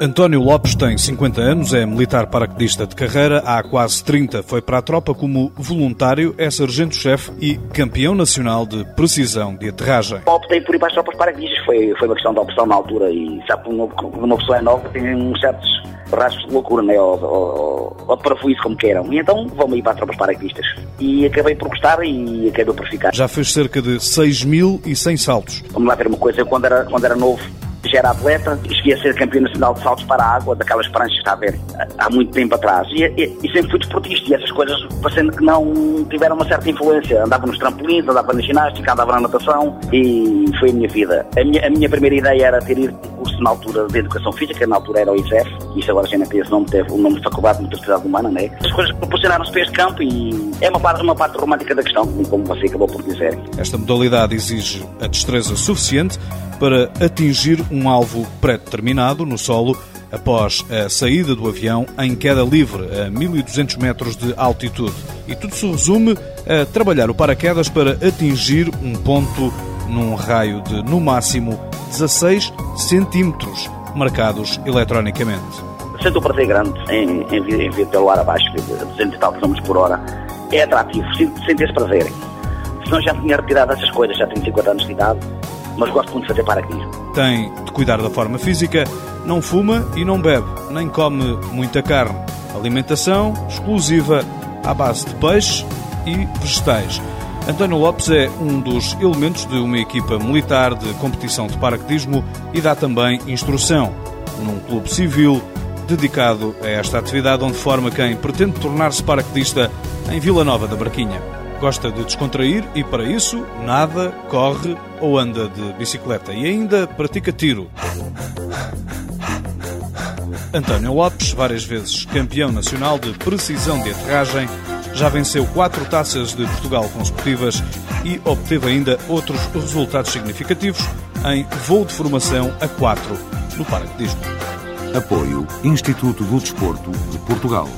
António Lopes tem 50 anos, é militar paraquedista de carreira, há quase 30 foi para a tropa como voluntário, é sargento-chefe e campeão nacional de precisão de aterragem. Optei por ir para as tropas paraquedistas, foi, foi uma questão de opção na altura e sabe que uma pessoa é nova tem uns certos rastros de loucura, né? ou, ou, ou de parafuízo, como queiram. E então vamos ir para as tropas paraquedistas. E acabei por gostar e acabei por ficar. Já fez cerca de 6.100 saltos. Vamos lá ver uma coisa, quando era, quando era novo, já era atleta, cheguei a ser campeão nacional de saltos para a água, daquelas pranchas, está a ver, há muito tempo atrás. E, e, e, sempre fui desportista e essas coisas, parecendo que não tiveram uma certa influência. Andava nos trampolins, andava na ginástica, andava na natação e foi a minha vida. A minha, a minha primeira ideia era ter ido curso na altura de Educação Física, na altura era o ICEF, e isso agora já não tem esse nome, teve o nome de Faculdade de Motricidade Humana, né? As coisas proporcionaram-se para este campo e é uma parte, uma parte romântica da questão, como você acabou por dizer. Esta modalidade exige a destreza suficiente para atingir um alvo pré-determinado no solo após a saída do avião em queda livre a 1200 metros de altitude. E tudo se resume a trabalhar o paraquedas para atingir um ponto num raio de, no máximo, 16 centímetros, marcados eletronicamente. Sinto um prazer grande em, em, vir, em vir pelo ar abaixo, de 200 e tal km por hora. É atrativo, sinto esse prazer. Senão já tinha retirado essas coisas, já tenho 50 anos de idade, mas gosto muito de fazer paraquedismo. Tem de cuidar da forma física, não fuma e não bebe, nem come muita carne. Alimentação exclusiva à base de peixe e vegetais. António Lopes é um dos elementos de uma equipa militar de competição de paraquedismo e dá também instrução num clube civil dedicado a esta atividade, onde forma quem pretende tornar-se paraquedista em Vila Nova da Barquinha. Gosta de descontrair e, para isso, nada, corre ou anda de bicicleta e ainda pratica tiro. António Lopes, várias vezes campeão nacional de precisão de aterragem, já venceu quatro taças de Portugal consecutivas e obteve ainda outros resultados significativos em voo de formação a quatro no paraquedismo. Apoio Instituto do Desporto de Portugal.